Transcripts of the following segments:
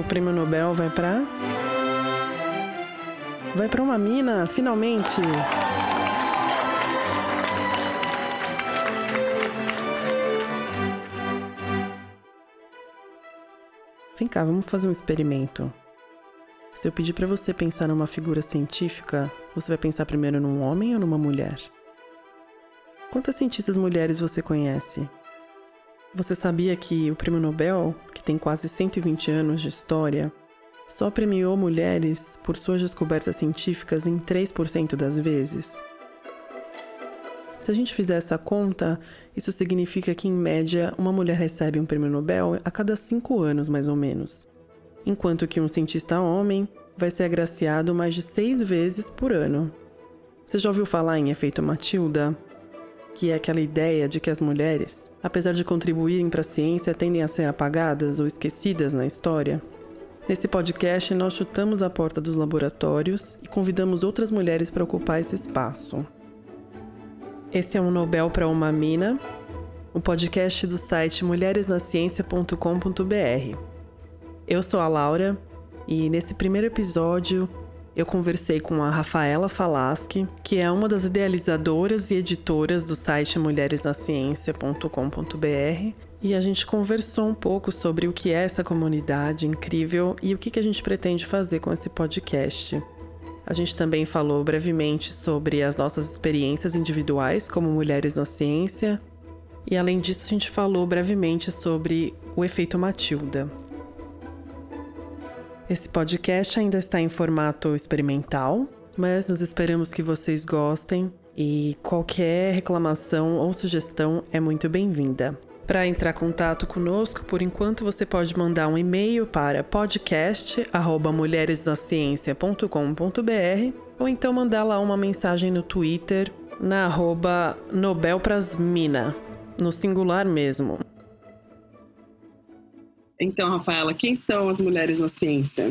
o prêmio Nobel vai para Vai para uma mina, finalmente. Vem cá, vamos fazer um experimento. Se eu pedir para você pensar numa figura científica, você vai pensar primeiro num homem ou numa mulher? Quantas cientistas mulheres você conhece? Você sabia que o Prêmio Nobel, que tem quase 120 anos de história, só premiou mulheres por suas descobertas científicas em 3% das vezes? Se a gente fizer essa conta, isso significa que, em média, uma mulher recebe um prêmio Nobel a cada cinco anos, mais ou menos. Enquanto que um cientista homem vai ser agraciado mais de seis vezes por ano. Você já ouviu falar em efeito Matilda? Que é aquela ideia de que as mulheres, apesar de contribuírem para a ciência, tendem a ser apagadas ou esquecidas na história? Nesse podcast, nós chutamos a porta dos laboratórios e convidamos outras mulheres para ocupar esse espaço. Esse é um Nobel para uma Mina, o podcast do site mulheresnaciencia.com.br. Eu sou a Laura e nesse primeiro episódio eu conversei com a Rafaela Falaschi, que é uma das idealizadoras e editoras do site mulheresnaciencia.com.br, e a gente conversou um pouco sobre o que é essa comunidade incrível e o que a gente pretende fazer com esse podcast. A gente também falou brevemente sobre as nossas experiências individuais como mulheres na ciência. E além disso, a gente falou brevemente sobre o efeito Matilda. Esse podcast ainda está em formato experimental, mas nós esperamos que vocês gostem e qualquer reclamação ou sugestão é muito bem-vinda. Para entrar em contato conosco, por enquanto você pode mandar um e-mail para podcast@mulheresnaciencia.com.br ou então mandar lá uma mensagem no Twitter na arroba Nobelprasmina, no singular mesmo. Então, Rafaela, quem são as mulheres na ciência?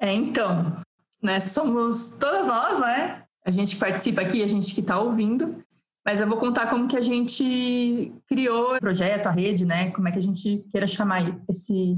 É, então, né, somos todas nós, né? A gente participa aqui, a gente que está ouvindo. Mas eu vou contar como que a gente criou o projeto, a rede, né? Como é que a gente queira chamar esse,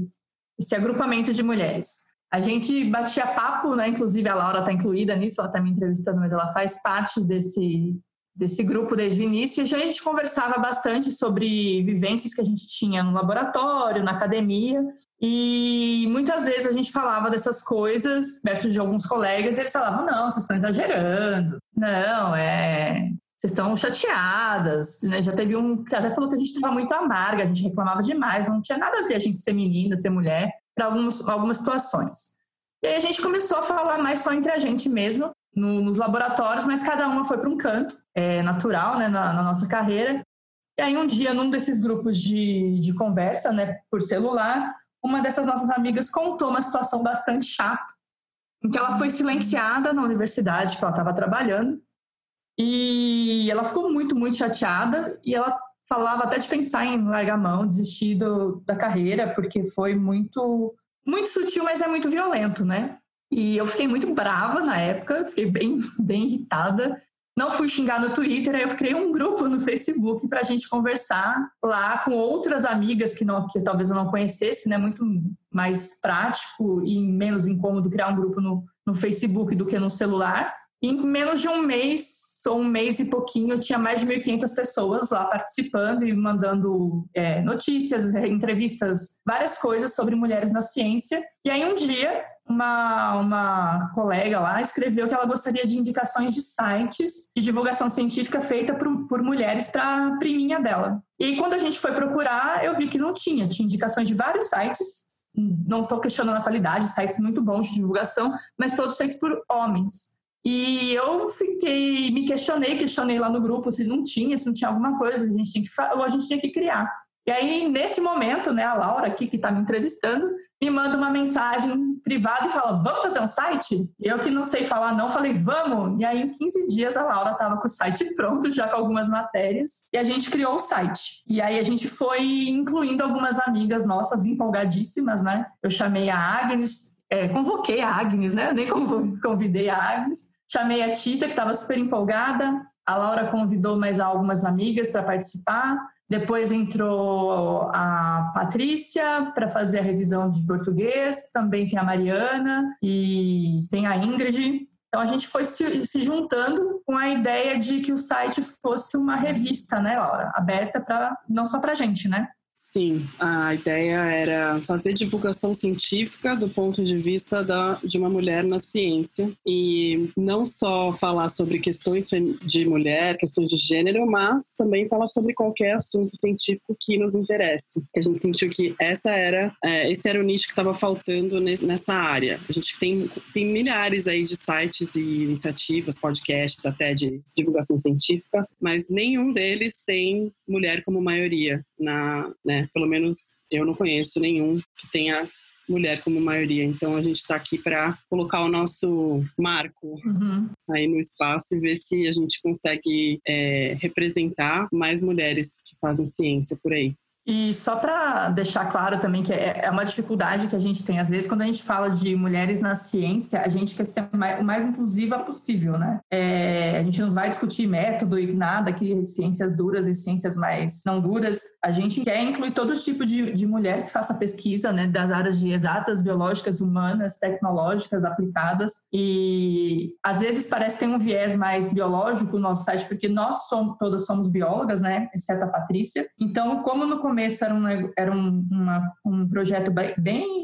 esse agrupamento de mulheres. A gente batia papo, né? Inclusive a Laura está incluída nisso, ela está me entrevistando, mas ela faz parte desse, desse grupo desde o início. E a gente conversava bastante sobre vivências que a gente tinha no laboratório, na academia. E muitas vezes a gente falava dessas coisas perto de alguns colegas e eles falavam: não, vocês estão exagerando. Não, é vocês estão chateadas, né? Já teve um que até falou que a gente estava muito amarga, a gente reclamava demais, não tinha nada a ver a gente ser menina, ser mulher, para algumas, algumas situações. E aí a gente começou a falar mais só entre a gente mesmo, no, nos laboratórios, mas cada uma foi para um canto, é natural, né, na, na, nossa carreira. E aí um dia, num desses grupos de, de conversa, né, por celular, uma dessas nossas amigas contou uma situação bastante chata, em que ela foi silenciada na universidade que ela estava trabalhando, e ela ficou muito, muito chateada e ela falava até de pensar em largar a mão, desistir do, da carreira, porque foi muito, muito sutil, mas é muito violento, né? E eu fiquei muito brava na época, fiquei bem, bem irritada. Não fui xingar no Twitter, aí eu criei um grupo no Facebook para a gente conversar lá com outras amigas que, não, que talvez eu não conhecesse, né? Muito mais prático e menos incômodo criar um grupo no, no Facebook do que no celular. E em menos de um mês um mês e pouquinho, eu tinha mais de 1.500 pessoas lá participando e mandando é, notícias, entrevistas, várias coisas sobre mulheres na ciência. E aí um dia, uma, uma colega lá escreveu que ela gostaria de indicações de sites de divulgação científica feita por, por mulheres para a priminha dela. E quando a gente foi procurar, eu vi que não tinha. Tinha indicações de vários sites, não estou questionando a qualidade, sites muito bons de divulgação, mas todos feitos por homens. E eu fiquei, me questionei, questionei lá no grupo se não tinha, se não tinha alguma coisa, a gente tinha que, ou a gente tinha que criar. E aí, nesse momento, né, a Laura aqui, que está me entrevistando, me manda uma mensagem privada e fala: Vamos fazer um site? Eu que não sei falar, não, falei: Vamos! E aí, em 15 dias, a Laura estava com o site pronto, já com algumas matérias, e a gente criou o site. E aí, a gente foi incluindo algumas amigas nossas empolgadíssimas, né? Eu chamei a Agnes, é, convoquei a Agnes, né? Eu nem convidei a Agnes. Chamei a Tita, que estava super empolgada. A Laura convidou mais algumas amigas para participar. Depois entrou a Patrícia para fazer a revisão de português, também tem a Mariana e tem a Ingrid. Então a gente foi se, se juntando com a ideia de que o site fosse uma revista, né, Laura? Aberta para não só para gente, né? Sim, a ideia era fazer divulgação científica do ponto de vista da, de uma mulher na ciência e não só falar sobre questões de mulher, questões de gênero, mas também falar sobre qualquer assunto científico que nos interesse. A gente sentiu que essa era, é, esse era o nicho que estava faltando nessa área. A gente tem, tem milhares aí de sites e iniciativas, podcasts até de divulgação científica, mas nenhum deles tem mulher como maioria na, né, pelo menos eu não conheço nenhum que tenha mulher como maioria. Então a gente está aqui para colocar o nosso marco uhum. aí no espaço e ver se a gente consegue é, representar mais mulheres que fazem ciência por aí. E só para deixar claro também que é, é uma dificuldade que a gente tem, às vezes, quando a gente fala de mulheres na ciência, a gente quer ser o mais inclusiva possível, né? É, a gente não vai discutir método e nada, que ciências duras e ciências mais não duras. A gente quer incluir todo tipo de, de mulher que faça pesquisa, né? Das áreas de exatas, biológicas, humanas, tecnológicas, aplicadas. E às vezes parece ter um viés mais biológico no nosso site, porque nós somos, todas somos biólogas, né? Exceto a Patrícia. Então, como no começo era um, era um, uma, um projeto bem, bem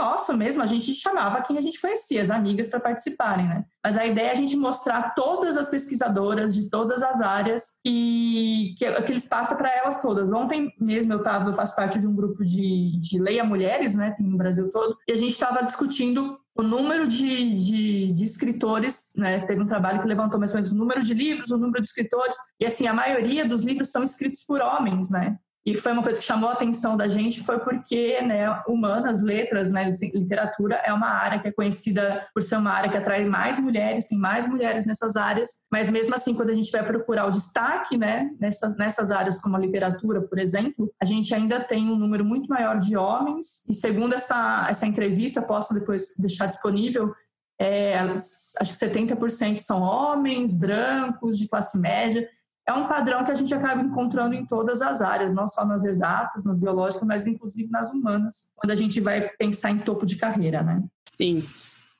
nosso mesmo, a gente chamava quem a gente conhecia, as amigas, para participarem, né? Mas a ideia é a gente mostrar todas as pesquisadoras de todas as áreas e que aquele espaço é para elas todas. Ontem mesmo eu tava, eu faço parte de um grupo de, de Leia Mulheres, né? Tem no Brasil todo, e a gente estava discutindo o número de, de, de, escritores, né? Teve um trabalho que levantou mais ou menos o número de livros, o número de escritores, e assim, a maioria dos livros são escritos por homens, né? E foi uma coisa que chamou a atenção da gente, foi porque, né, humanas, letras, né, literatura é uma área que é conhecida por ser uma área que atrai mais mulheres, tem mais mulheres nessas áreas, mas mesmo assim, quando a gente vai procurar o destaque, né, nessas, nessas áreas como a literatura, por exemplo, a gente ainda tem um número muito maior de homens, e segundo essa, essa entrevista, posso depois deixar disponível, é, acho que 70% são homens, brancos, de classe média, é um padrão que a gente acaba encontrando em todas as áreas, não só nas exatas, nas biológicas, mas inclusive nas humanas, quando a gente vai pensar em topo de carreira, né? Sim.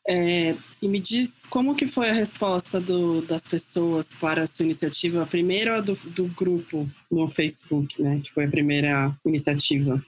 É, e me diz como que foi a resposta do, das pessoas para a sua iniciativa, a primeira do, do grupo no Facebook, né? Que foi a primeira iniciativa.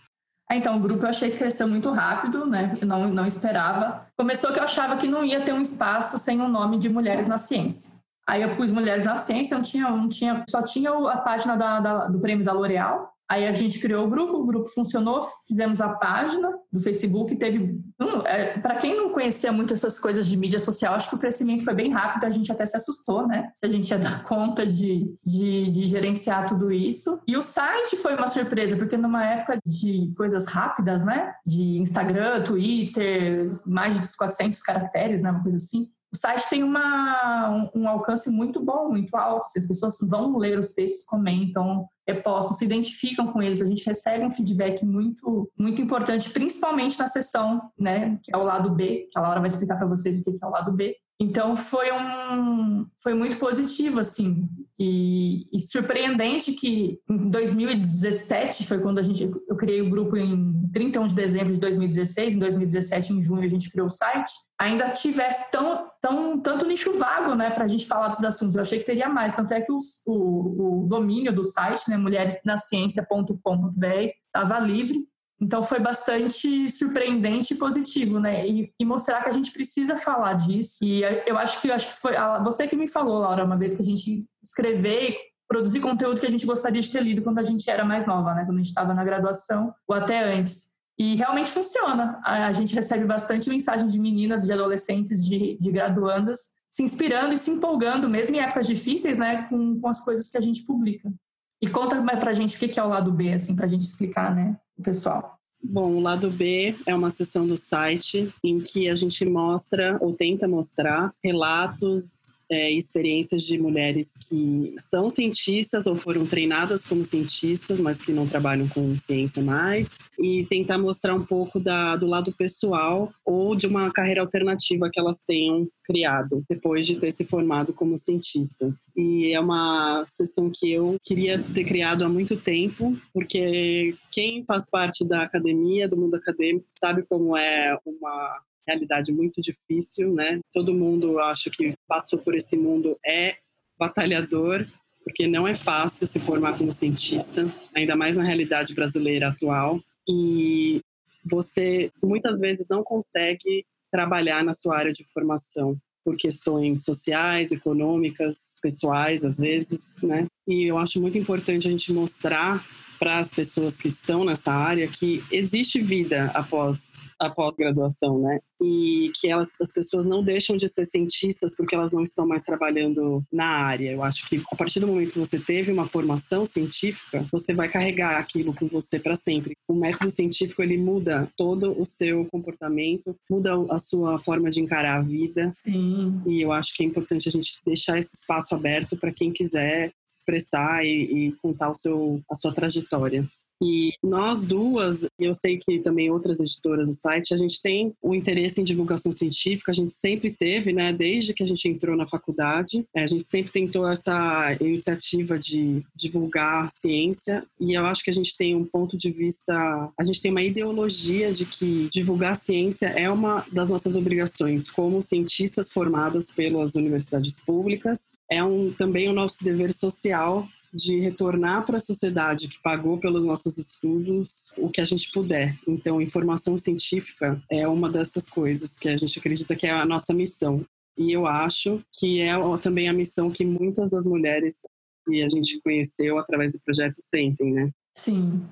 É, então, o grupo eu achei que cresceu muito rápido, né? Eu não, não esperava. Começou que eu achava que não ia ter um espaço sem o um nome de Mulheres na Ciência. Aí eu pus Mulheres na Ciência, não tinha, não tinha, só tinha a página da, da, do prêmio da L'Oréal. Aí a gente criou o grupo, o grupo funcionou, fizemos a página do Facebook, teve... É, Para quem não conhecia muito essas coisas de mídia social, acho que o crescimento foi bem rápido, a gente até se assustou, né? Se a gente ia dar conta de, de, de gerenciar tudo isso. E o site foi uma surpresa, porque numa época de coisas rápidas, né? De Instagram, Twitter, mais de 400 caracteres, né? Uma coisa assim o site tem uma, um, um, alcance muito bom, muito alto. As pessoas vão ler os textos, comentam, repostam, se identificam com eles. A gente recebe um feedback muito, muito importante, principalmente na sessão, né, que é o lado B, que a Laura vai explicar para vocês o que é o lado B. Então foi um foi muito positivo assim e, e, surpreendente que em 2017 foi quando a gente eu criei o grupo em 31 de dezembro de 2016, em 2017 em junho a gente criou o site, ainda tivesse tão tão tanto nicho vago, né, para a gente falar dos assuntos. Eu achei que teria mais, tanto é que o, o, o domínio do site, né, mulheresnaciencia.com.br estava livre então foi bastante surpreendente e positivo, né? E, e, mostrar que a gente precisa falar disso. E eu acho que eu acho que foi você que me falou, Laura, uma vez que a gente escrever e produzir conteúdo que a gente gostaria de ter lido quando a gente era mais nova, né? Quando a gente estava na graduação ou até antes. E realmente funciona. A gente recebe bastante mensagem de meninas, de adolescentes, de, de graduandas, se inspirando e se empolgando, mesmo em épocas difíceis, né, com, com as coisas que a gente publica. E conta pra gente o que é o lado B, assim, pra gente explicar, né, o pessoal. Bom, o lado B é uma seção do site em que a gente mostra ou tenta mostrar relatos é, experiências de mulheres que são cientistas ou foram treinadas como cientistas, mas que não trabalham com ciência mais, e tentar mostrar um pouco da, do lado pessoal ou de uma carreira alternativa que elas tenham criado depois de ter se formado como cientistas. E é uma sessão que eu queria ter criado há muito tempo, porque quem faz parte da academia, do mundo acadêmico, sabe como é uma realidade muito difícil, né? Todo mundo, acho que passou por esse mundo é batalhador, porque não é fácil se formar como cientista, ainda mais na realidade brasileira atual. E você muitas vezes não consegue trabalhar na sua área de formação por questões sociais, econômicas, pessoais, às vezes, né? E eu acho muito importante a gente mostrar para as pessoas que estão nessa área que existe vida após a pós-graduação, né? E que elas, as pessoas não deixam de ser cientistas porque elas não estão mais trabalhando na área. Eu acho que a partir do momento que você teve uma formação científica, você vai carregar aquilo com você para sempre. O método científico ele muda todo o seu comportamento, muda a sua forma de encarar a vida. Sim. E eu acho que é importante a gente deixar esse espaço aberto para quem quiser expressar e, e contar o seu, a sua trajetória. E nós duas, eu sei que também outras editoras do site, a gente tem o interesse em divulgação científica, a gente sempre teve, né, desde que a gente entrou na faculdade, é, a gente sempre tentou essa iniciativa de divulgar ciência e eu acho que a gente tem um ponto de vista, a gente tem uma ideologia de que divulgar ciência é uma das nossas obrigações como cientistas formadas pelas universidades públicas, é um também o nosso dever social de retornar para a sociedade que pagou pelos nossos estudos o que a gente puder. Então, informação científica é uma dessas coisas que a gente acredita que é a nossa missão. E eu acho que é também a missão que muitas das mulheres que a gente conheceu através do projeto sentem, né? Sim.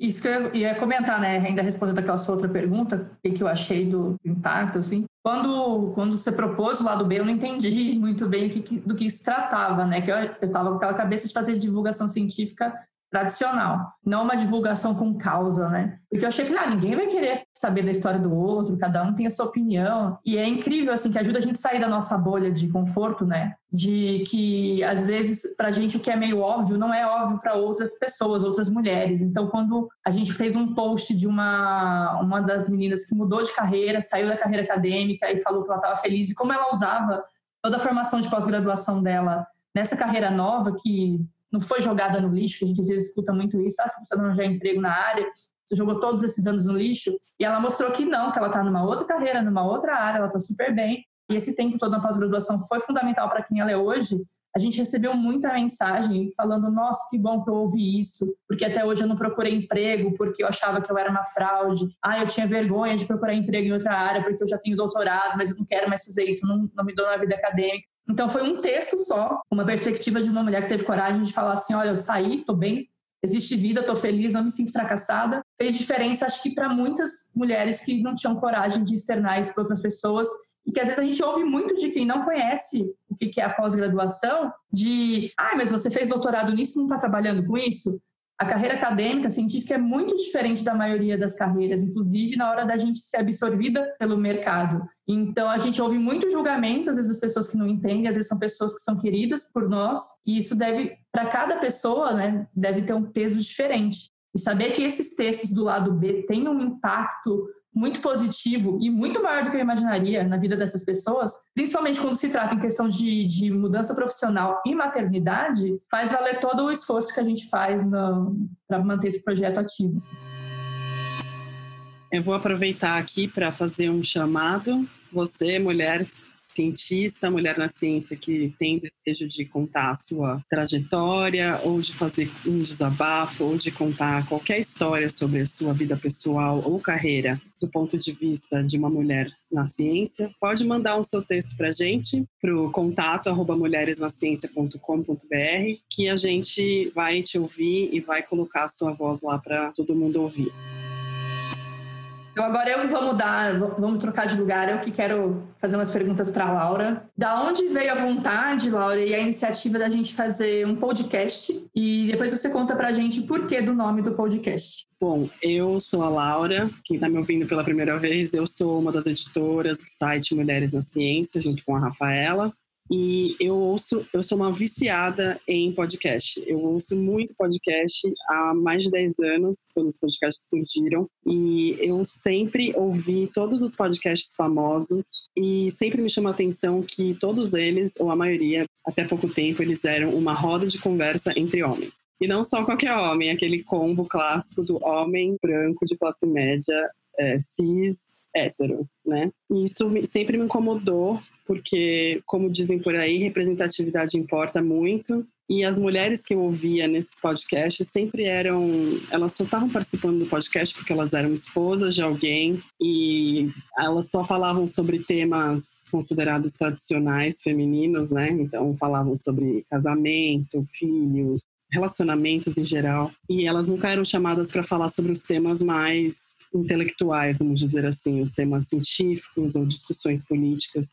Isso que eu ia comentar, né? Ainda respondendo aquela sua outra pergunta, o que eu achei do impacto, assim. Quando, quando você propôs o lado B, eu não entendi muito bem que, do que se tratava, né? Que eu estava com aquela cabeça de fazer divulgação científica tradicional, não uma divulgação com causa, né? Porque eu achei, falei, ah, ninguém vai querer saber da história do outro, cada um tem a sua opinião. E é incrível, assim, que ajuda a gente a sair da nossa bolha de conforto, né? De que, às vezes, pra gente o que é meio óbvio não é óbvio para outras pessoas, outras mulheres. Então, quando a gente fez um post de uma, uma das meninas que mudou de carreira, saiu da carreira acadêmica e falou que ela estava feliz e como ela usava toda a formação de pós-graduação dela nessa carreira nova que não foi jogada no lixo, que a gente às vezes escuta muito isso, ah, se você não arranjar emprego na área, você jogou todos esses anos no lixo, e ela mostrou que não, que ela está numa outra carreira, numa outra área, ela está super bem, e esse tempo todo na pós-graduação foi fundamental para quem ela é hoje, a gente recebeu muita mensagem falando: nossa, que bom que eu ouvi isso, porque até hoje eu não procurei emprego porque eu achava que eu era uma fraude. Ah, eu tinha vergonha de procurar emprego em outra área porque eu já tenho doutorado, mas eu não quero mais fazer isso, não, não me dou na vida acadêmica. Então foi um texto só, uma perspectiva de uma mulher que teve coragem de falar assim: olha, eu saí, tô bem, existe vida, tô feliz, não me sinto fracassada. Fez diferença, acho que para muitas mulheres que não tinham coragem de externar isso para outras pessoas e que às vezes a gente ouve muito de quem não conhece o que é a pós-graduação, de, ah, mas você fez doutorado nisso, não está trabalhando com isso? A carreira acadêmica, científica é muito diferente da maioria das carreiras, inclusive na hora da gente ser absorvida pelo mercado. Então, a gente ouve muito julgamento, às vezes as pessoas que não entendem, às vezes são pessoas que são queridas por nós, e isso deve, para cada pessoa, né, deve ter um peso diferente. E saber que esses textos do lado B têm um impacto muito positivo e muito maior do que eu imaginaria na vida dessas pessoas, principalmente quando se trata em questão de, de mudança profissional e maternidade, faz valer todo o esforço que a gente faz para manter esse projeto ativo. Assim. Eu vou aproveitar aqui para fazer um chamado. Você, mulheres cientista, mulher na ciência que tem desejo de contar a sua trajetória, ou de fazer um desabafo, ou de contar qualquer história sobre a sua vida pessoal ou carreira do ponto de vista de uma mulher na ciência, pode mandar um seu texto para a gente, para o contato arroba mulheresnaciencia.com.br, que a gente vai te ouvir e vai colocar a sua voz lá para todo mundo ouvir. Então agora eu vou mudar, vamos trocar de lugar. Eu que quero fazer umas perguntas para Laura. Da onde veio a vontade, Laura, e a iniciativa da gente fazer um podcast? E depois você conta para a gente o porquê do nome do podcast. Bom, eu sou a Laura, quem está me ouvindo pela primeira vez, eu sou uma das editoras do site Mulheres na Ciência, junto com a Rafaela. E eu ouço, eu sou uma viciada em podcast. Eu ouço muito podcast há mais de 10 anos, quando os podcasts surgiram, e eu sempre ouvi todos os podcasts famosos e sempre me chama a atenção que todos eles, ou a maioria, até pouco tempo, eles eram uma roda de conversa entre homens. E não só qualquer homem, aquele combo clássico do homem branco de classe média, é, cis, hétero, né? E isso sempre me incomodou porque, como dizem por aí, representatividade importa muito. E as mulheres que eu ouvia nesses podcasts sempre eram. Elas só estavam participando do podcast porque elas eram esposas de alguém e elas só falavam sobre temas considerados tradicionais femininos, né? Então, falavam sobre casamento, filhos, relacionamentos em geral. E elas nunca eram chamadas para falar sobre os temas mais intelectuais, vamos dizer assim, os temas científicos ou discussões políticas.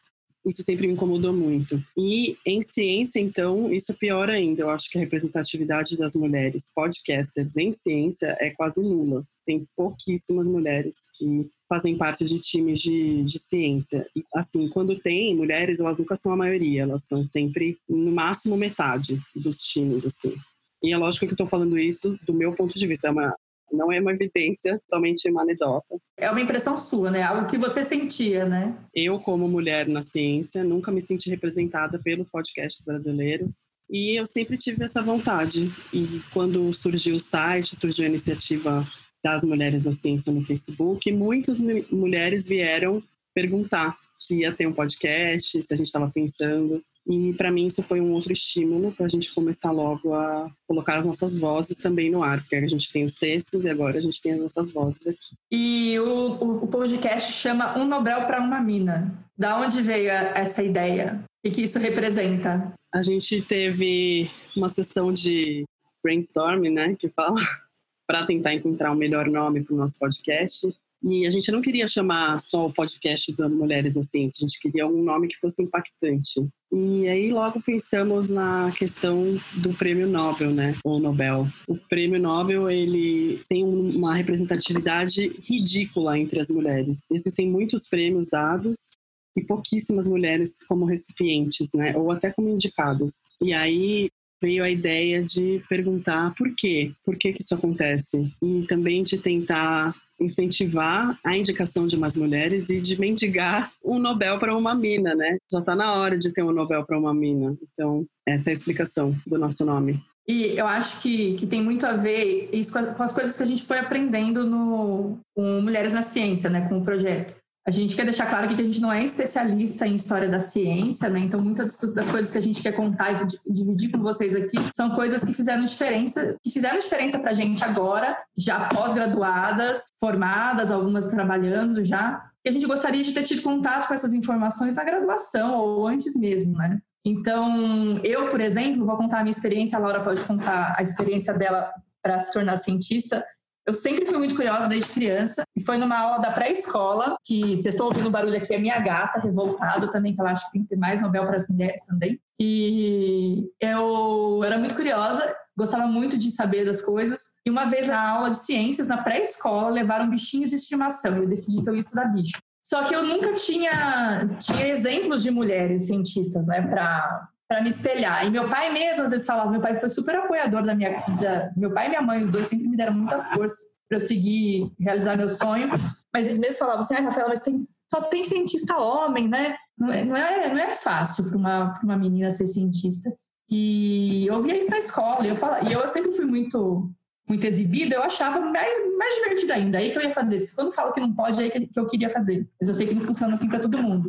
Isso sempre me incomodou muito. E em ciência, então, isso é pior ainda. Eu acho que a representatividade das mulheres podcasters em ciência é quase nula. Tem pouquíssimas mulheres que fazem parte de times de, de ciência. E, assim, quando tem mulheres, elas nunca são a maioria, elas são sempre, no máximo, metade dos times, assim. E é lógico que eu estou falando isso do meu ponto de vista, é uma não é uma evidência, totalmente uma anedota. É uma impressão sua, né? Algo que você sentia, né? Eu, como mulher na ciência, nunca me senti representada pelos podcasts brasileiros. E eu sempre tive essa vontade. E quando surgiu o site, surgiu a iniciativa das Mulheres na Ciência no Facebook, muitas mulheres vieram perguntar se ia ter um podcast, se a gente estava pensando. E para mim isso foi um outro estímulo para a gente começar logo a colocar as nossas vozes também no ar, porque a gente tem os textos e agora a gente tem as nossas vozes aqui. E o, o, podcast chama Um Nobel para uma Mina. Da onde veio essa ideia? O que isso representa? A gente teve uma sessão de brainstorming, né, que fala, para tentar encontrar o um melhor nome para o nosso podcast. E a gente não queria chamar só o podcast da Mulheres na Ciência, a gente queria um nome que fosse impactante. E aí logo pensamos na questão do prêmio Nobel, né, ou Nobel. O prêmio Nobel, ele tem uma representatividade ridícula entre as mulheres. Existem muitos prêmios dados e pouquíssimas mulheres como recipientes, né, ou até como indicadas. E aí veio a ideia de perguntar por quê, por que, que isso acontece e também de tentar incentivar a indicação de umas mulheres e de mendigar um Nobel para uma mina, né? Já está na hora de ter um Nobel para uma mina. Então, essa é a explicação do nosso nome. E eu acho que, que tem muito a ver isso com, as coisas que a gente foi aprendendo no, com Mulheres na Ciência, né, com o projeto. A gente quer deixar claro aqui que a gente não é especialista em história da ciência, né? Então, muitas das coisas que a gente quer contar e dividir com vocês aqui são coisas que fizeram diferença, que fizeram diferença para a gente agora, já pós-graduadas, formadas, algumas trabalhando já. E a gente gostaria de ter tido contato com essas informações na graduação ou antes mesmo, né? Então, eu, por exemplo, vou contar a minha experiência, a Laura pode contar a experiência dela para se tornar cientista. Eu sempre fui muito curiosa desde criança. E foi numa aula da pré-escola, que vocês estão ouvindo o barulho aqui, é minha gata, revoltada também, que ela acha que tem que ter mais Nobel para as mulheres também. E eu era muito curiosa, gostava muito de saber das coisas. E uma vez na aula de ciências, na pré-escola, levaram bichinhos de estimação. Eu decidi que eu ia estudar bicho. Só que eu nunca tinha, tinha exemplos de mulheres cientistas, né, para para me espelhar. E meu pai mesmo às vezes falava, meu pai foi super apoiador da minha da, meu pai e minha mãe, os dois sempre me deram muita força para eu seguir realizar meu sonho. Mas eles mesmos falavam assim, ah, Rafaela, mas tem, só tem cientista homem, né? Não é, não é, não é fácil para uma, uma menina ser cientista. E eu via isso na escola, e eu, falava, e eu sempre fui muito muito exibida, eu achava mais, mais divertido ainda. Aí que eu ia fazer. Se quando falo que não pode, aí que, que eu queria fazer. Mas eu sei que não funciona assim para todo mundo.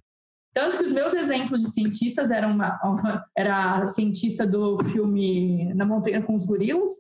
Tanto que os meus exemplos de cientistas eram uma, uma, era a cientista do filme Na Montanha com os Gorilas,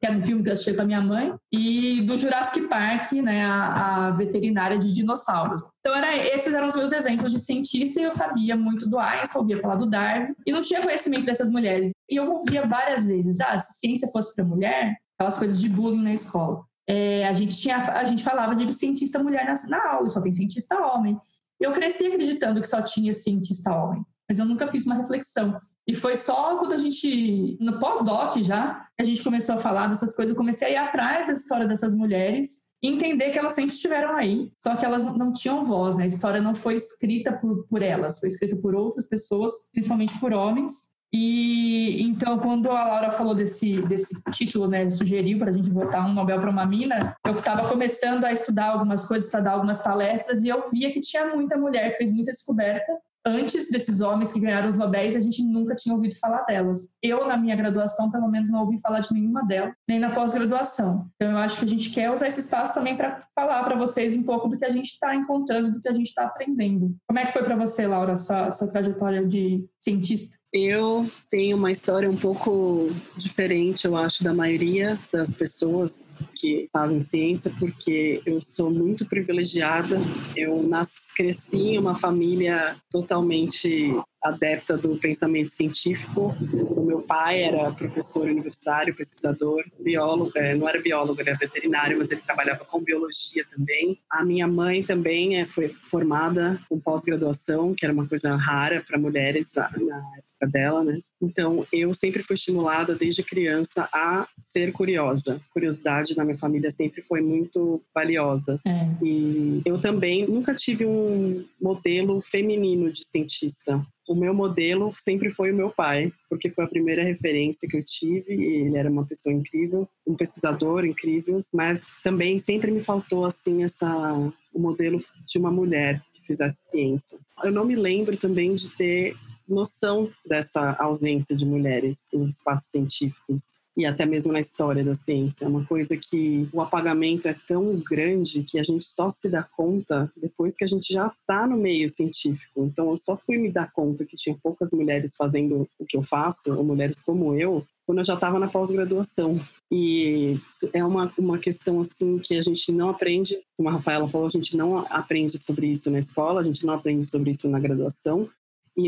que era um filme que eu assisti com a minha mãe, e do Jurassic Park, né, a, a, veterinária de dinossauros. Então, era, esses eram os meus exemplos de cientista, e eu sabia muito do Einstein, ouvia falar do Darwin, e não tinha conhecimento dessas mulheres. E eu ouvia várias vezes, ah, se ciência fosse para mulher, aquelas coisas de bullying na escola. É, a, gente tinha, a gente falava de cientista mulher na, na aula, só tem cientista homem. Eu cresci acreditando que só tinha cientista homem, mas eu nunca fiz uma reflexão. E foi só quando a gente, no pós-doc já, a gente começou a falar dessas coisas, eu comecei a ir atrás da história dessas mulheres e entender que elas sempre estiveram aí, só que elas não tinham voz, né? A história não foi escrita por, por elas, foi escrita por outras pessoas, principalmente por homens. E então, quando a Laura falou desse, desse título, né, sugeriu para a gente votar um Nobel para uma mina, eu estava começando a estudar algumas coisas para dar algumas palestras e eu via que tinha muita mulher que fez muita descoberta antes desses homens que ganharam os Nobéis, a gente nunca tinha ouvido falar delas. Eu, na minha graduação, pelo menos não ouvi falar de nenhuma delas, nem na pós-graduação. Então, eu acho que a gente quer usar esse espaço também para falar para vocês um pouco do que a gente está encontrando, do que a gente está aprendendo. Como é que foi para você, Laura, sua, sua trajetória de cientista? Eu tenho uma história um pouco diferente, eu acho, da maioria das pessoas que fazem ciência, porque eu sou muito privilegiada. Eu nasci, cresci em uma família totalmente adepta do pensamento científico. O meu pai era professor universitário, pesquisador, biólogo, é, não era biólogo, era veterinário, mas ele trabalhava com biologia também. A minha mãe também é, foi formada com pós-graduação, que era uma coisa rara para mulheres na época dela, né? Então, eu sempre fui estimulada desde criança a ser curiosa. Curiosidade na minha família sempre foi muito valiosa. É. E eu também nunca tive um modelo feminino de cientista o meu modelo sempre foi o meu pai, porque foi a primeira referência que eu tive. ele era uma pessoa incrível, um pesquisador incrível, mas também sempre me faltou assim essa o modelo de uma mulher que fizesse ciência. Eu não me lembro também de ter noção dessa ausência de mulheres nos espaços científicos e até mesmo na história da ciência. É uma coisa que o apagamento é tão grande que a gente só se dá conta depois que a gente já está no meio científico. Então, eu só fui me dar conta que tinha poucas mulheres fazendo o que eu faço, ou mulheres como eu, quando eu já estava na pós-graduação. E é uma, uma questão assim que a gente não aprende, como a Rafaela falou, a gente não aprende sobre isso na escola, a gente não aprende sobre isso na graduação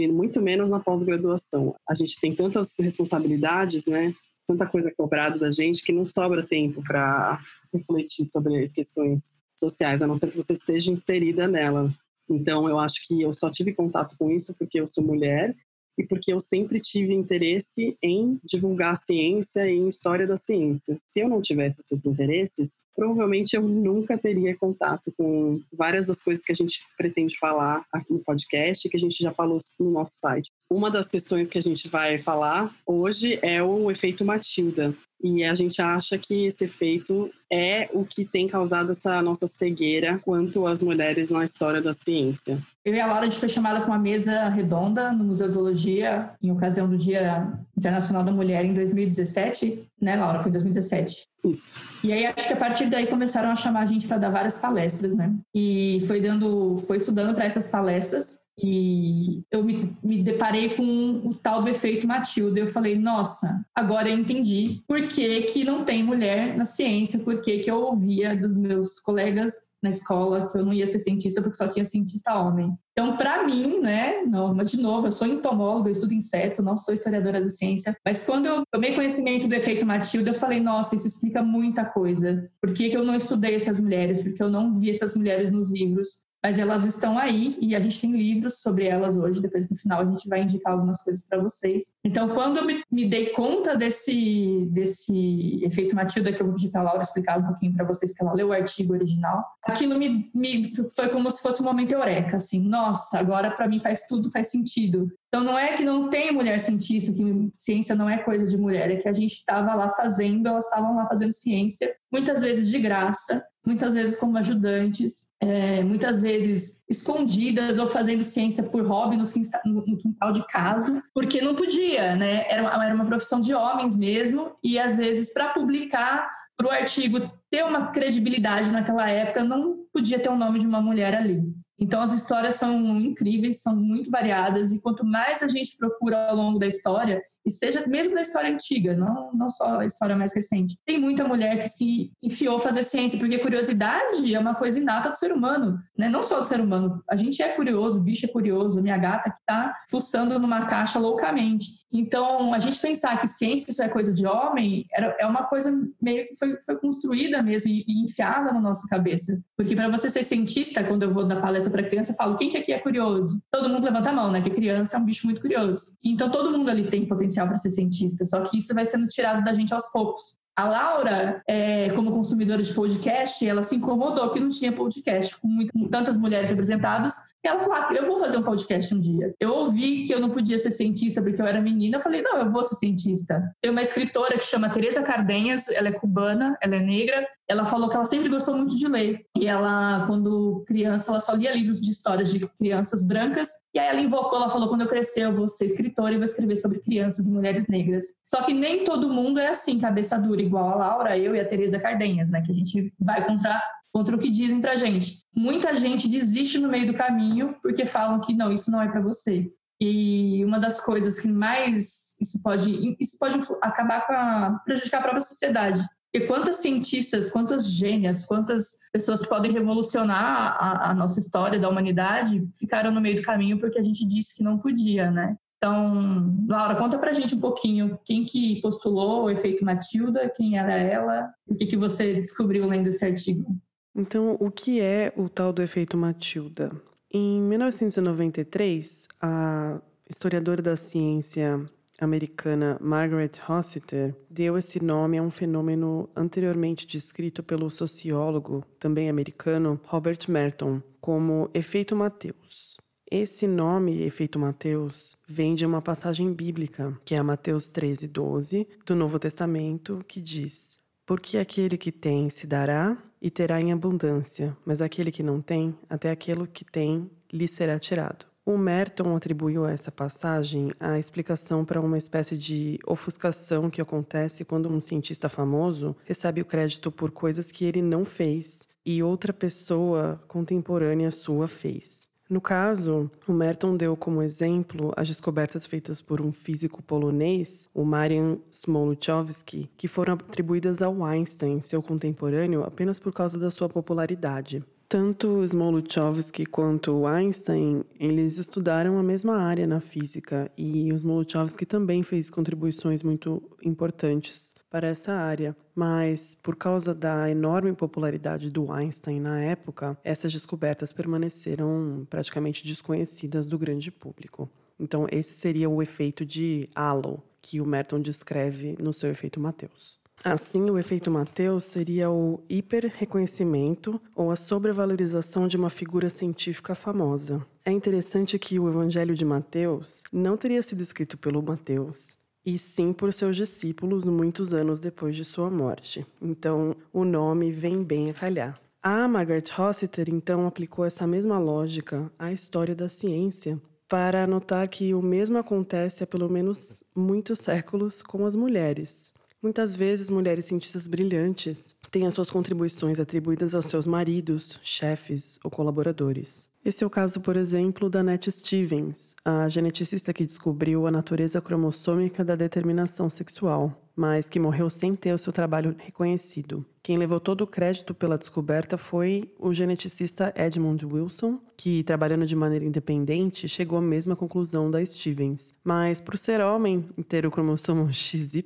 e muito menos na pós-graduação. A gente tem tantas responsabilidades, né? tanta coisa cobrada da gente que não sobra tempo para refletir sobre as questões sociais, a não ser que você esteja inserida nela. Então, eu acho que eu só tive contato com isso porque eu sou mulher e porque eu sempre tive interesse em divulgar a ciência e em história da ciência. Se eu não tivesse esses interesses, provavelmente eu nunca teria contato com várias das coisas que a gente pretende falar aqui no podcast, que a gente já falou no nosso site. Uma das questões que a gente vai falar hoje é o efeito Matilda. E a gente acha que esse efeito é o que tem causado essa nossa cegueira quanto às mulheres na história da ciência. Eu e a Laura, a gente foi chamada para uma mesa redonda no Museu de Zoologia, em ocasião do Dia Internacional da Mulher, em 2017, né, Laura? Foi em 2017. Isso. E aí, acho que a partir daí começaram a chamar a gente para dar várias palestras, né? E foi dando, foi estudando para essas palestras e eu me, me, deparei com o tal do efeito Matilda. Eu falei, nossa, agora eu entendi por que, que não tem mulher na ciência, por que, que eu ouvia dos meus colegas na escola que eu não ia ser cientista porque só tinha cientista homem. Então, para mim, né, não, de novo, eu sou entomóloga, eu estudo inseto, não sou historiadora da ciência, mas quando eu tomei conhecimento do efeito Matilda, eu falei, nossa, isso explica muita coisa. Por que, que eu não estudei essas mulheres? Porque eu não vi essas mulheres nos livros? Mas elas estão aí e a gente tem livros sobre elas hoje. Depois no final a gente vai indicar algumas coisas para vocês. Então, quando eu me, me, dei conta desse, desse efeito Matilda, que eu vou pedir para a Laura explicar um pouquinho para vocês, que ela leu o artigo original, aquilo me, me foi como se fosse um momento eureka, assim, nossa, agora para mim faz tudo, faz sentido. Então, não é que não tem mulher cientista, que ciência não é coisa de mulher, é que a gente estava lá fazendo, elas estavam lá fazendo ciência, muitas vezes de graça, muitas vezes como ajudantes, é, muitas vezes escondidas ou fazendo ciência por hobby no quintal de casa, porque não podia, né? Era era uma profissão de homens mesmo, e às vezes para publicar para o artigo ter uma credibilidade naquela época, não podia ter o nome de uma mulher ali. Então, as histórias são incríveis, são muito variadas, e quanto mais a gente procura ao longo da história, e seja mesmo da história antiga, não, não só a história mais recente. Tem muita mulher que se enfiou a fazer ciência, porque curiosidade é uma coisa inata do ser humano, né? não só do ser humano. A gente é curioso, o bicho é curioso, a minha gata que está fuçando numa caixa loucamente. Então, a gente pensar que ciência isso é coisa de homem era, é uma coisa meio que foi, foi construída mesmo e, e enfiada na nossa cabeça. Porque para você ser cientista, quando eu vou dar palestra para criança, eu falo: quem que aqui é curioso? Todo mundo levanta a mão, né? Que criança é um bicho muito curioso. Então, todo mundo ali tem potencial potencial para ser cientista, só que isso vai sendo tirado da gente aos poucos. A Laura, é, como consumidora de podcast, ela se incomodou que não tinha podcast com, muito, com tantas mulheres representadas. Ela falou: ah, eu vou fazer um podcast um dia. Eu ouvi que eu não podia ser cientista porque eu era menina. Eu falei: não, eu vou ser cientista. Tem uma escritora que chama Teresa Cardenhas, ela é cubana, ela é negra. Ela falou que ela sempre gostou muito de ler. E ela, quando criança, ela só lia livros de histórias de crianças brancas. E aí ela invocou, ela falou: quando eu crescer, eu vou ser escritora e vou escrever sobre crianças e mulheres negras. Só que nem todo mundo é assim, cabeça dura igual a Laura, eu e a Tereza Cardenhas, né? Que a gente vai contra, contra o que dizem pra gente. Muita gente desiste no meio do caminho porque falam que não, isso não é para você. E uma das coisas que mais isso pode, isso pode acabar com a, prejudicar a própria sociedade. E quantas cientistas, quantas gênias, quantas pessoas podem revolucionar a, a, nossa história da humanidade ficaram no meio do caminho porque a gente disse que não podia, né? Então, Laura, conta pra gente um pouquinho quem que postulou o efeito Matilda, quem era ela, o que, que você descobriu lendo esse artigo. Então, o que é o tal do efeito Matilda? Em 1993, a historiadora da ciência americana Margaret Rossiter deu esse nome a um fenômeno anteriormente descrito pelo sociólogo, também americano, Robert Merton, como efeito Mateus. Esse nome, efeito Mateus, vem de uma passagem bíblica, que é Mateus 13, 12, do Novo Testamento, que diz: Porque aquele que tem se dará e terá em abundância, mas aquele que não tem, até aquilo que tem lhe será tirado. O Merton atribuiu a essa passagem a explicação para uma espécie de ofuscação que acontece quando um cientista famoso recebe o crédito por coisas que ele não fez e outra pessoa contemporânea sua fez. No caso, o Merton deu como exemplo as descobertas feitas por um físico polonês, o Marian Smoluchowski, que foram atribuídas ao Einstein, seu contemporâneo, apenas por causa da sua popularidade. Tanto Smoluchowski quanto Einstein, eles estudaram a mesma área na física e Smoluchowski também fez contribuições muito importantes para essa área, mas por causa da enorme popularidade do Einstein na época, essas descobertas permaneceram praticamente desconhecidas do grande público. Então, esse seria o efeito de halo que o Merton descreve no seu efeito Mateus. Assim, o efeito Mateus seria o hiperreconhecimento ou a sobrevalorização de uma figura científica famosa. É interessante que o Evangelho de Mateus não teria sido escrito pelo Mateus, e sim por seus discípulos muitos anos depois de sua morte. Então, o nome vem bem a calhar. A Margaret Rossiter, então, aplicou essa mesma lógica à história da ciência para notar que o mesmo acontece há pelo menos muitos séculos com as mulheres. Muitas vezes, mulheres cientistas brilhantes têm as suas contribuições atribuídas aos seus maridos, chefes ou colaboradores. Esse é o caso, por exemplo, da Nett Stevens, a geneticista que descobriu a natureza cromossômica da determinação sexual, mas que morreu sem ter o seu trabalho reconhecido. Quem levou todo o crédito pela descoberta foi o geneticista Edmund Wilson, que, trabalhando de maneira independente, chegou à mesma conclusão da Stevens. Mas, por ser homem e ter o cromossomo XY,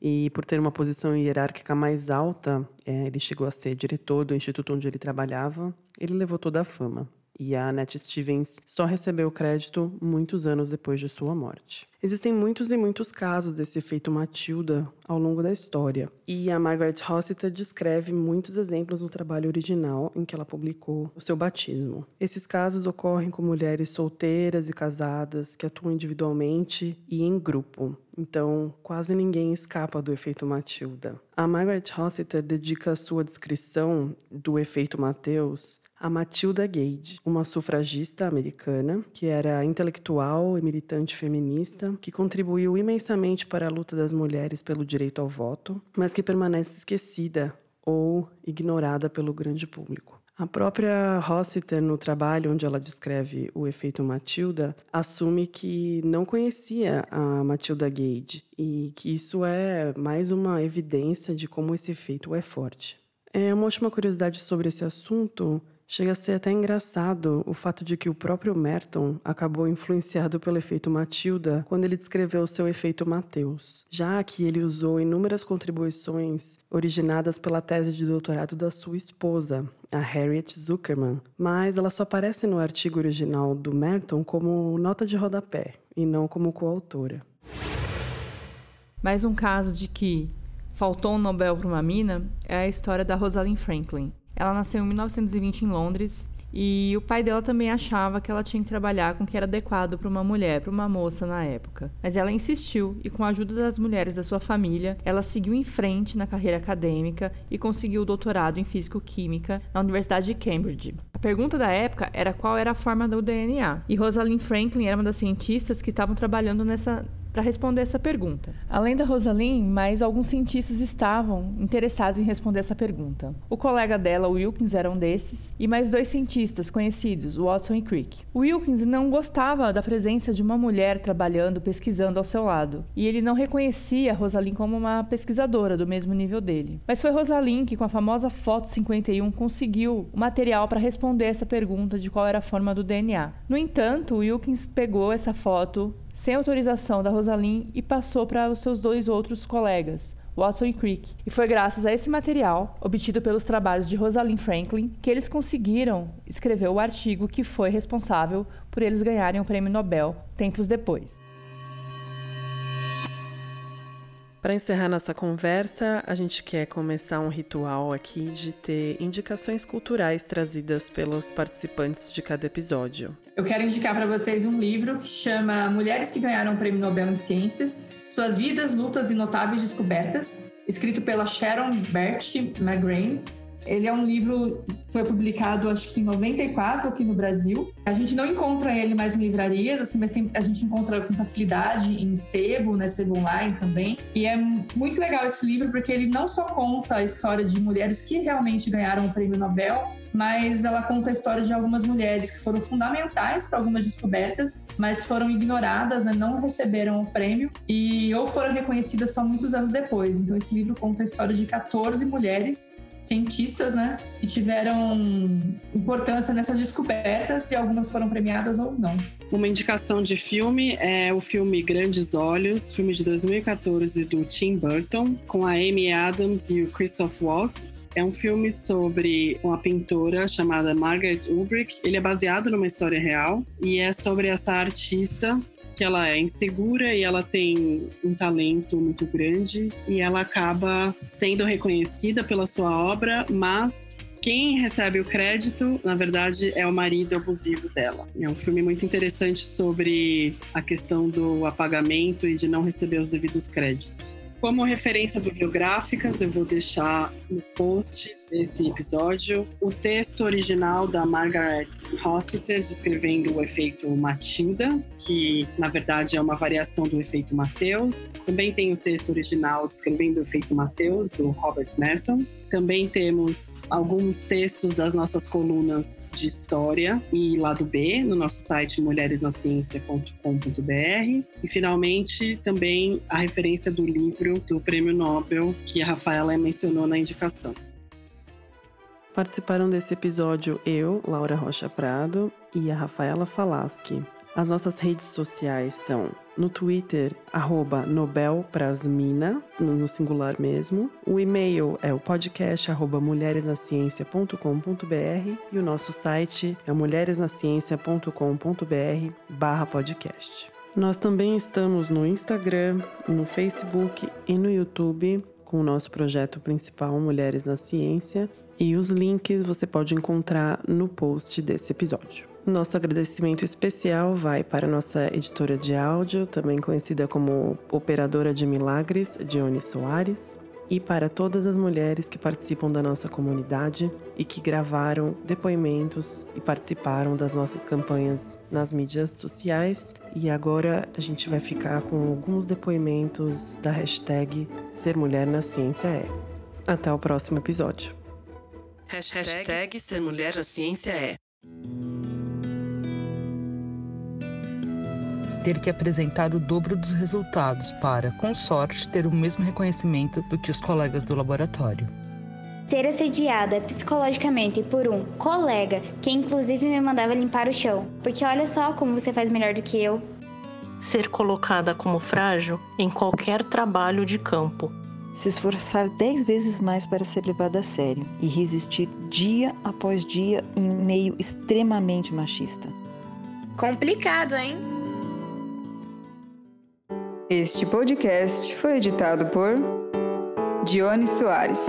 e por ter uma posição hierárquica mais alta, é, ele chegou a ser diretor do instituto onde ele trabalhava, ele levou toda a fama e a Annette Stevens só recebeu crédito muitos anos depois de sua morte. Existem muitos e muitos casos desse efeito Matilda ao longo da história, e a Margaret Rossiter descreve muitos exemplos no trabalho original em que ela publicou o seu batismo. Esses casos ocorrem com mulheres solteiras e casadas que atuam individualmente e em grupo. Então, quase ninguém escapa do efeito Matilda. A Margaret Rossiter dedica a sua descrição do efeito Mateus a Matilda Gage, uma sufragista americana que era intelectual e militante feminista, que contribuiu imensamente para a luta das mulheres pelo direito ao voto, mas que permanece esquecida ou ignorada pelo grande público. A própria Rossiter, no trabalho onde ela descreve o efeito Matilda, assume que não conhecia a Matilda Gage e que isso é mais uma evidência de como esse efeito é forte. É uma última curiosidade sobre esse assunto Chega a ser até engraçado o fato de que o próprio Merton acabou influenciado pelo efeito Matilda quando ele descreveu seu efeito Mateus, já que ele usou inúmeras contribuições originadas pela tese de doutorado da sua esposa, a Harriet Zuckerman, mas ela só aparece no artigo original do Merton como nota de rodapé e não como coautora. Mais um caso de que faltou um Nobel para uma mina é a história da Rosalind Franklin. Ela nasceu em 1920 em Londres e o pai dela também achava que ela tinha que trabalhar com o que era adequado para uma mulher, para uma moça na época. Mas ela insistiu e, com a ajuda das mulheres da sua família, ela seguiu em frente na carreira acadêmica e conseguiu o doutorado em físico-química na Universidade de Cambridge. A pergunta da época era qual era a forma do DNA. E Rosalind Franklin era uma das cientistas que estavam trabalhando nessa para responder essa pergunta. Além da Rosalind, mais alguns cientistas estavam interessados em responder essa pergunta. O colega dela, Wilkins, era um desses, e mais dois cientistas conhecidos, Watson e Crick. Wilkins não gostava da presença de uma mulher trabalhando, pesquisando ao seu lado, e ele não reconhecia Rosalind como uma pesquisadora do mesmo nível dele. Mas foi Rosalind que, com a famosa foto 51, conseguiu o material para responder essa pergunta de qual era a forma do DNA. No entanto, Wilkins pegou essa foto sem autorização da Rosalind e passou para os seus dois outros colegas, Watson e Crick. E foi graças a esse material, obtido pelos trabalhos de Rosalind Franklin, que eles conseguiram escrever o artigo que foi responsável por eles ganharem o prêmio Nobel tempos depois. Para encerrar nossa conversa, a gente quer começar um ritual aqui de ter indicações culturais trazidas pelos participantes de cada episódio. Eu quero indicar para vocês um livro que chama Mulheres que Ganharam o Prêmio Nobel em Ciências: Suas Vidas, Lutas e Notáveis Descobertas, escrito pela Sharon Bert McGrain ele é um livro foi publicado acho que em 94 aqui no Brasil. A gente não encontra ele mais em livrarias, assim, mas tem, a gente encontra com facilidade em sebo, né, sebo online também. E é muito legal esse livro porque ele não só conta a história de mulheres que realmente ganharam o prêmio Nobel, mas ela conta a história de algumas mulheres que foram fundamentais para algumas descobertas, mas foram ignoradas, né, não receberam o prêmio e ou foram reconhecidas só muitos anos depois. Então esse livro conta a história de 14 mulheres cientistas, né, que tiveram importância nessas descobertas e algumas foram premiadas ou não. Uma indicação de filme é o filme Grandes Olhos, filme de 2014 do Tim Burton, com a Amy Adams e o Christoph Waltz. É um filme sobre uma pintora chamada Margaret Ulbrich. Ele é baseado numa história real e é sobre essa artista que ela é insegura e ela tem um talento muito grande e ela acaba sendo reconhecida pela sua obra, mas quem recebe o crédito, na verdade, é o marido abusivo dela. É um filme muito interessante sobre a questão do apagamento e de não receber os devidos créditos. Como referências bibliográficas, eu vou deixar no post desse episódio o texto original da Margaret Rossiter descrevendo o efeito Matilda, que na verdade é uma variação do efeito Mateus. Também tem o texto original descrevendo o efeito Mateus, do Robert Merton. Também temos alguns textos das nossas colunas de história e lado B no nosso site mulheresnaciencia.com.br. E finalmente também a referência do livro do Prêmio Nobel que a Rafaela mencionou na indicação. Participaram desse episódio eu, Laura Rocha Prado e a Rafaela Falaschi. As nossas redes sociais são no Twitter, arroba Nobelprasmina, no singular mesmo. O e-mail é o podcast arroba mulheresnaciencia.com.br e o nosso site é mulheresnaciencia.com.br barra podcast. Nós também estamos no Instagram, no Facebook e no YouTube com o nosso projeto principal Mulheres na Ciência e os links você pode encontrar no post desse episódio. Nosso agradecimento especial vai para nossa editora de áudio, também conhecida como Operadora de Milagres, Dione Soares, e para todas as mulheres que participam da nossa comunidade e que gravaram depoimentos e participaram das nossas campanhas nas mídias sociais. E agora a gente vai ficar com alguns depoimentos da hashtag Ser Mulher na Ciência é. Até o próximo episódio. Hashtag Ser Mulher na Ciência é. ter que apresentar o dobro dos resultados para, com sorte, ter o mesmo reconhecimento do que os colegas do laboratório. Ser assediada psicologicamente por um colega que inclusive me mandava limpar o chão, porque olha só como você faz melhor do que eu. Ser colocada como frágil em qualquer trabalho de campo. Se esforçar dez vezes mais para ser levada a sério e resistir dia após dia em um meio extremamente machista. Complicado, hein? Este podcast foi editado por Dione Soares.